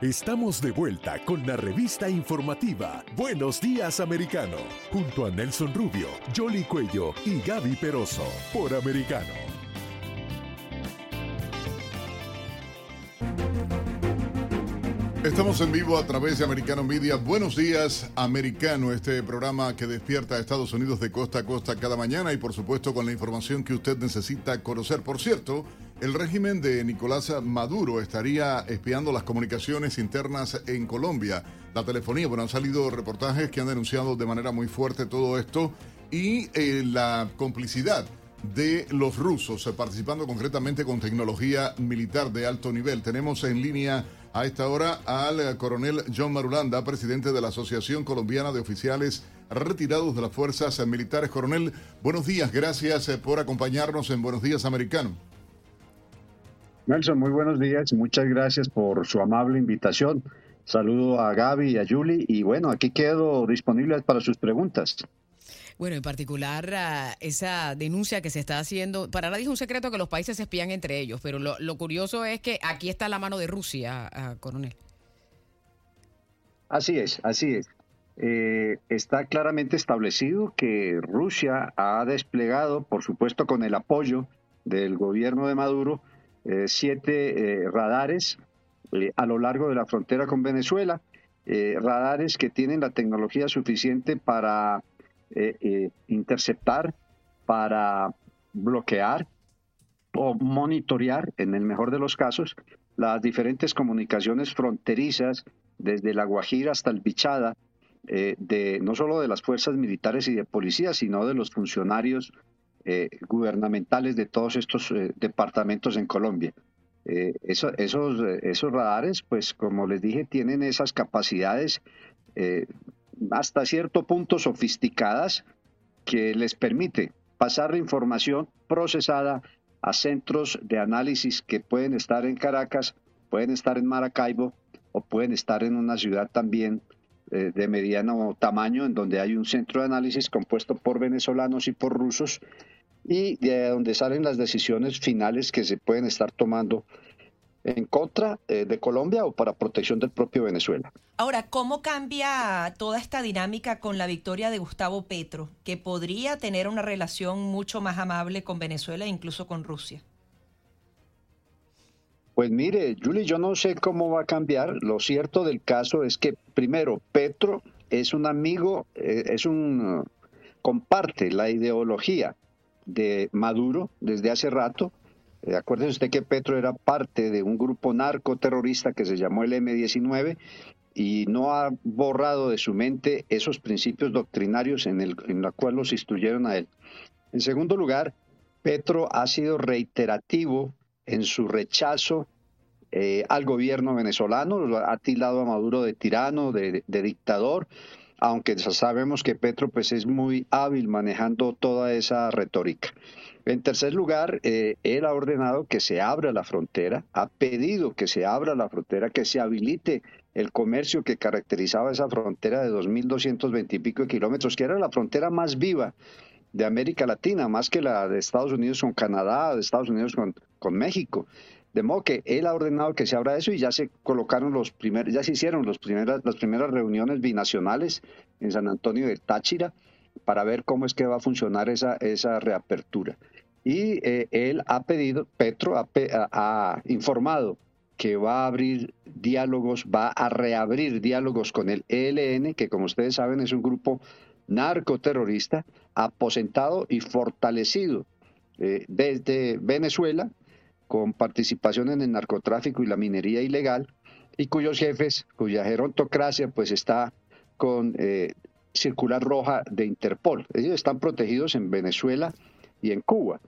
Estamos de vuelta con la revista informativa Buenos Días Americano, junto a Nelson Rubio, Jolly Cuello y Gaby Peroso, por Americano. Estamos en vivo a través de Americano Media. Buenos días, Americano, este programa que despierta a Estados Unidos de costa a costa cada mañana y por supuesto con la información que usted necesita conocer. Por cierto, el régimen de Nicolás Maduro estaría espiando las comunicaciones internas en Colombia, la telefonía. Bueno, han salido reportajes que han denunciado de manera muy fuerte todo esto y eh, la complicidad de los rusos, eh, participando concretamente con tecnología militar de alto nivel. Tenemos en línea a esta hora al eh, coronel John Marulanda, presidente de la Asociación Colombiana de Oficiales Retirados de las Fuerzas Militares. Coronel, buenos días, gracias por acompañarnos en Buenos Días Americano. Nelson, muy buenos días. Muchas gracias por su amable invitación. Saludo a Gaby y a Julie y bueno, aquí quedo disponible para sus preguntas. Bueno, en particular ah, esa denuncia que se está haciendo, para nadie es un secreto que los países se espían entre ellos, pero lo, curioso es que aquí está la mano de Rusia, ah, coronel. Así es, así es. Eh, está claramente establecido que Rusia ha desplegado, por supuesto con el apoyo del gobierno de Maduro, eh, siete eh, radares a lo largo de la frontera con Venezuela, radares que tienen la tecnología suficiente para eh, eh, interceptar, para bloquear o monitorear, en el mejor de los casos, las diferentes comunicaciones fronterizas desde La Guajira hasta el Bichada, eh, de, no solo de las fuerzas militares y de policía, sino de los funcionarios gubernamentales de todos estos departamentos en Colombia. esos, esos radares, pues como les dije, tienen esas capacidades hasta cierto punto sofisticadas que les permite pasar la información procesada a centros de análisis que pueden estar en Caracas, pueden estar en Maracaibo o pueden estar en una ciudad también eh, de mediano tamaño en donde hay un centro de análisis compuesto por venezolanos y por rusos y de donde salen las decisiones finales que se pueden estar tomando en contra eh, de Colombia o para protección del propio Venezuela. Ahora, ¿cómo cambia toda esta dinámica con la victoria de Gustavo Petro, que podría tener una relación mucho más amable con Venezuela e incluso con Rusia? Pues mire, Julie, yo no sé cómo va a cambiar. Lo cierto del caso es que, primero, Petro es un amigo, eh, es un comparte la ideología de Maduro desde hace rato eh, acuérdese usted que Petro era parte de un grupo narcoterrorista que se llamó el M-19 y no ha borrado de su mente esos principios doctrinarios en, los cuales los instruyeron a él. En segundo lugar, Petro ha sido reiterativo en su rechazo eh, al gobierno venezolano, ha tildado a Maduro de tirano, de, dictador, aunque sabemos que Petro pues, es muy hábil manejando toda esa retórica. En tercer lugar, eh, él ha ordenado que se abra la frontera, ha pedido que se abra la frontera, que se habilite el comercio que caracterizaba esa frontera de 2.220 y pico de kilómetros, que era la frontera más viva de América Latina, más que la de Estados Unidos con Canadá, de Estados Unidos con, con México. De modo que él ha ordenado que se abra eso y ya se colocaron los primeros, ya se hicieron los primeras, las primeras reuniones binacionales en San Antonio de Táchira para ver cómo es que va a funcionar esa, esa reapertura. Y eh, él ha pedido, Petro ha, informado que va a abrir diálogos, va a reabrir diálogos con el ELN, que como ustedes saben es un grupo narcoterrorista aposentado y fortalecido eh, desde Venezuela, con participación en el narcotráfico y la minería ilegal, y cuyos jefes, cuya gerontocracia pues está con eh, circular roja de Interpol. Ellos están protegidos en Venezuela y en Cuba.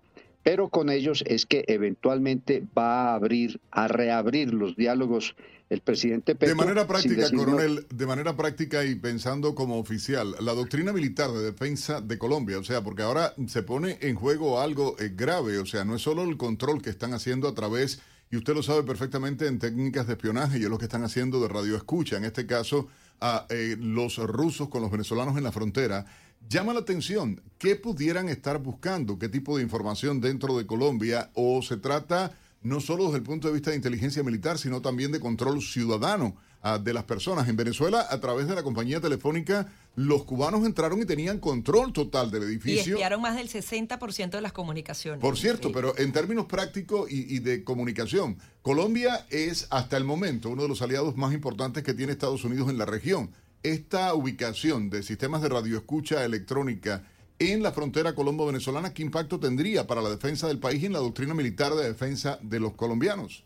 Pero con ellos es que eventualmente va a abrir, a reabrir los diálogos el presidente Petro... De manera práctica, coronel, de manera práctica y pensando como oficial, la doctrina militar de defensa de Colombia, o sea, porque ahora se pone en juego algo eh, grave, o sea, no es solo el control que están haciendo a través, y usted lo sabe perfectamente, en técnicas de espionaje, y es lo que están haciendo de radioescucha, en este caso a eh, los rusos con los venezolanos en la frontera. Llama la atención, ¿qué pudieran estar buscando? ¿Qué tipo de información dentro de Colombia? ¿O se trata no solo desde el punto de vista de inteligencia militar, sino también de control ciudadano ah, de las personas. En Venezuela, a través de la compañía telefónica, los cubanos entraron y tenían control total del edificio. Y espiaron más del 60% de las comunicaciones. Por cierto, pero en términos prácticos y, y, de comunicación, Colombia es hasta el momento uno de los aliados más importantes que tiene Estados Unidos en la región. Esta ubicación de sistemas de radioescucha electrónica en la frontera colombo-venezolana, ¿qué impacto tendría para la defensa del país y en la doctrina militar de defensa de los colombianos?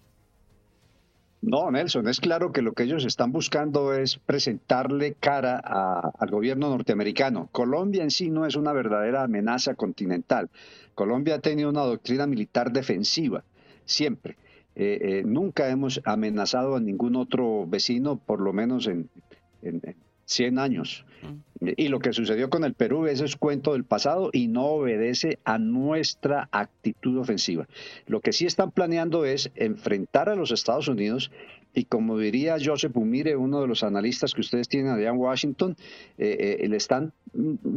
No, Nelson, es claro que lo que ellos están buscando es presentarle cara al gobierno norteamericano. Colombia en sí no es una verdadera amenaza continental. Colombia ha tenido una doctrina militar defensiva, siempre. Eh, eh, nunca hemos amenazado a ningún otro vecino, por lo menos en, en 100 años. Y lo que sucedió con el Perú ese es cuento del pasado y no obedece a nuestra actitud ofensiva. Lo que sí están planeando es enfrentar a los Estados Unidos y como diría Joseph Umire, uno de los analistas que ustedes tienen allá en Washington, eh, eh, le están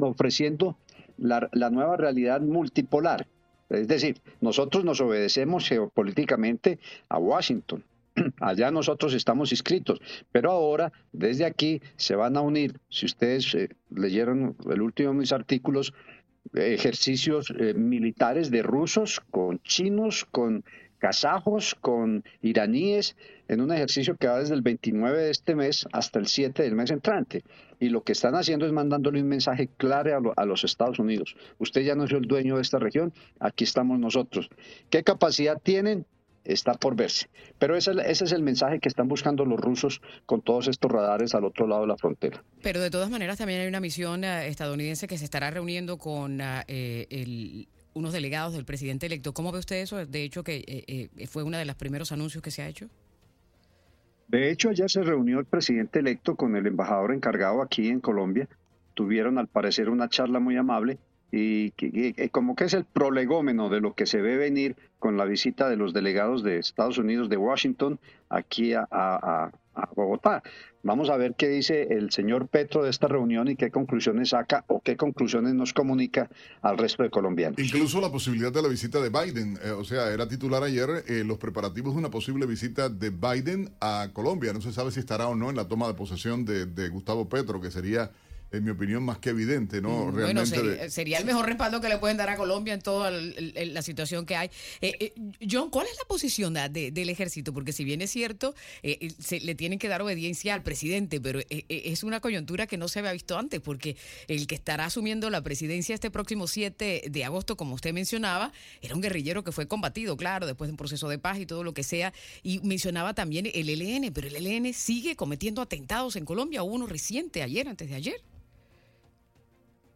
ofreciendo la, la nueva realidad multipolar. Es decir, nosotros nos obedecemos geopolíticamente a Washington, allá nosotros estamos inscritos, pero ahora desde aquí se van a unir, si ustedes eh, leyeron el último de mis artículos, ejercicios eh, militares de rusos con chinos, con kazajos, con iraníes, en un ejercicio que va desde el 29 de este mes hasta el 7 del mes entrante. Y lo que están haciendo es mandándole un mensaje claro a, a, los Estados Unidos. Usted ya no es el dueño de esta región, aquí estamos nosotros. ¿Qué capacidad tienen? Está por verse. Pero ese, ese, es el mensaje que están buscando los rusos con todos estos radares al otro lado de la frontera. Pero de todas maneras también hay una misión uh, estadounidense que se estará reuniendo con eh, el, unos delegados del presidente electo. ¿Cómo ve usted eso? De hecho, que eh, eh, fue uno de los primeros anuncios que se ha hecho. De hecho, ayer se reunió el presidente electo con el embajador encargado aquí en Colombia. Tuvieron al parecer una charla muy amable y, como que es el prolegómeno de lo que se ve venir con la visita de los delegados de Estados Unidos de Washington aquí a, Bogotá. Vamos a ver qué dice el señor Petro de esta reunión y qué conclusiones saca o qué conclusiones nos comunica al resto de colombianos. Incluso la posibilidad de la visita de Biden, eh, o sea, era titular ayer eh, los preparativos de una posible visita de Biden a Colombia. No se sabe si estará o no en la toma de posesión de Gustavo Petro, que sería en mi opinión, más que evidente, ¿no? Mm, Realmente bueno, sería, el mejor respaldo que le pueden dar a Colombia en toda la situación que hay. Eh, eh, John, ¿cuál es la posición de, del ejército? Porque si bien es cierto, eh, se, le tienen que dar obediencia al presidente, pero es una coyuntura que no se había visto antes, porque el que estará asumiendo la presidencia este próximo 7 de agosto, como usted mencionaba, era un guerrillero que fue combatido, claro, después de un proceso de paz y todo lo que sea, y mencionaba también el ELN, pero el ELN sigue cometiendo atentados en Colombia, hubo uno reciente ayer, antes de ayer.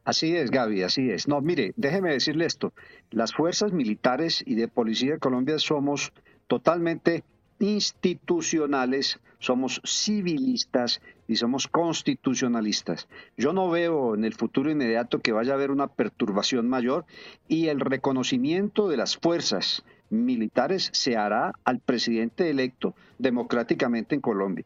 Así es, Gaby, así es. No, mire, déjeme decirle esto. Las fuerzas militares y de policía de Colombia somos totalmente institucionales, somos civilistas y somos constitucionalistas. Yo no veo en el futuro inmediato que vaya a haber una perturbación mayor y el reconocimiento de las fuerzas militares se hará al presidente electo democráticamente en Colombia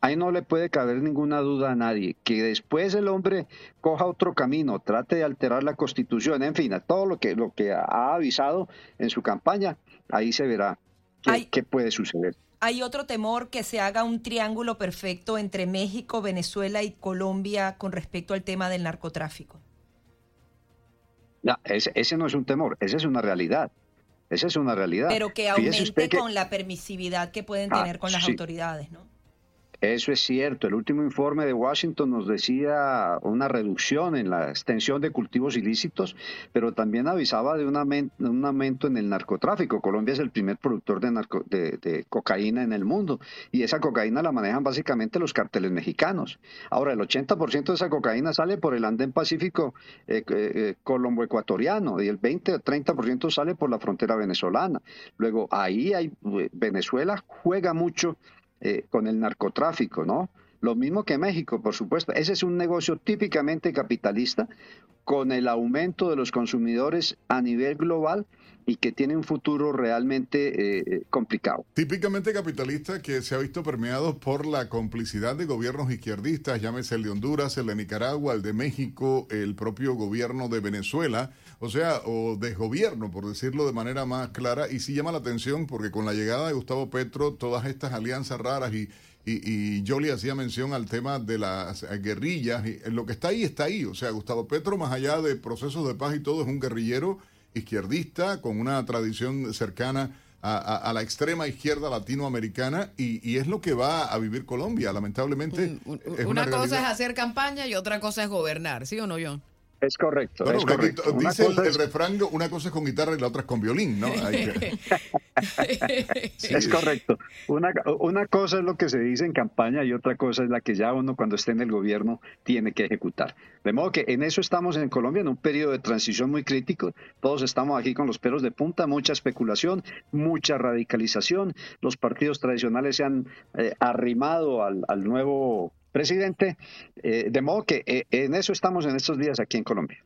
ahí no le puede caber ninguna duda a nadie. Que después el hombre coja otro camino, trate de alterar la constitución, en fin, a todo lo que, lo que ha avisado en su campaña, ahí se verá qué, puede suceder. Hay otro temor que se haga un triángulo perfecto entre México, Venezuela y Colombia con respecto al tema del narcotráfico. No, ese, no es un temor, esa es una realidad. Esa es una realidad. Pero que aumente con la permisividad que pueden ah, tener con las autoridades, ¿no? Eso es cierto. El último informe de Washington nos decía una reducción en la extensión de cultivos ilícitos, pero también avisaba de un aumento, en el narcotráfico. Colombia es el primer productor de, cocaína en el mundo y esa cocaína la manejan básicamente los carteles mexicanos. Ahora, el 80% de esa cocaína sale por el andén pacífico eh, eh, eh, colombo-ecuatoriano y el 20 o 30% sale por la frontera venezolana. Luego, ahí hay, Venezuela juega mucho eh, con el narcotráfico, ¿no? Lo mismo que México, por supuesto. Ese es un negocio típicamente capitalista con el aumento de los consumidores a nivel global y que tiene un futuro realmente eh, complicado. Típicamente capitalista que se ha visto permeado por la complicidad de gobiernos izquierdistas, llámese el de Honduras, el de Nicaragua, el de México, el propio gobierno de Venezuela, o sea, o desgobierno, por decirlo de manera más clara, y sí llama la atención porque con la llegada de Gustavo Petro, todas estas alianzas raras y y, yo le hacía mención al tema de las guerrillas. Y lo que está ahí está ahí. O sea, Gustavo Petro, más allá de procesos de paz y todo, es un guerrillero izquierdista con una tradición cercana a, la extrema izquierda latinoamericana y, es lo que va a vivir Colombia, lamentablemente. una, cosa es hacer campaña y otra cosa es gobernar, ¿sí o no, John? Es correcto. es correcto. Dice el, refrán, una cosa es con guitarra y la otra es con violín, ¿no? Es correcto. Una, una cosa es lo que se dice en campaña y otra cosa es la que ya uno cuando esté en el gobierno tiene que ejecutar. De modo que en eso estamos en Colombia, en un periodo de transición muy crítico. Todos estamos aquí con los pelos de punta, mucha especulación, mucha radicalización. Los partidos tradicionales se han eh, arrimado al, al nuevo presidente. Eh, de modo que eh, en eso estamos en estos días aquí en Colombia.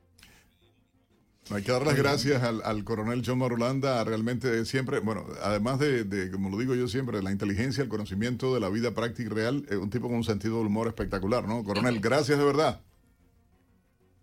Hay que dar las gracias al, coronel John Marulanda, realmente siempre, bueno, además de, como lo digo yo siempre, de la inteligencia, el conocimiento de la vida práctica y real, un tipo con un sentido del humor espectacular, ¿no? Coronel, gracias de verdad.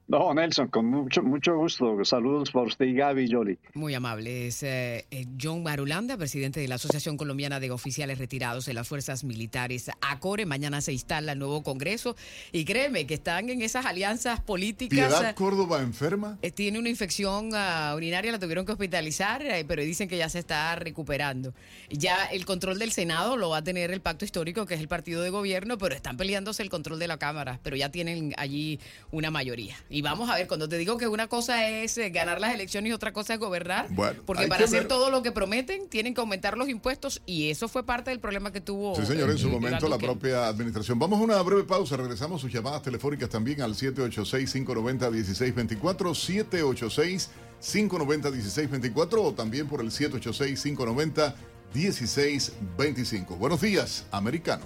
No, Nelson, con mucho, mucho gusto. Saludos para usted y Gaby y Jolie. Muy amable. Es eh, eh, John Marulanda, presidente de la Asociación Colombiana de Oficiales Retirados de las Fuerzas Militares, ACORE. Mañana se instala el nuevo Congreso. Y créeme que están en esas alianzas políticas. ¿Piedad Córdoba enferma? Eh, tiene una infección ah, urinaria, la tuvieron que hospitalizar, pero dicen que ya se está recuperando. Ya el control del Senado lo va a tener el Pacto Histórico, que es el partido de gobierno, pero están peleándose el control de la Cámara. Pero ya tienen allí una mayoría. Y vamos a ver, cuando te digo que una cosa es eh, ganar las elecciones y otra cosa es gobernar, porque para hacer todo lo que prometen tienen que aumentar los impuestos y eso fue parte del problema que tuvo. Sí, señor, en su momento la propia administración. Vamos a una breve pausa, regresamos sus llamadas telefónicas también al 786-590-1624, 786-590-1624 o también por el 786-590-1625. Buenos días, americano.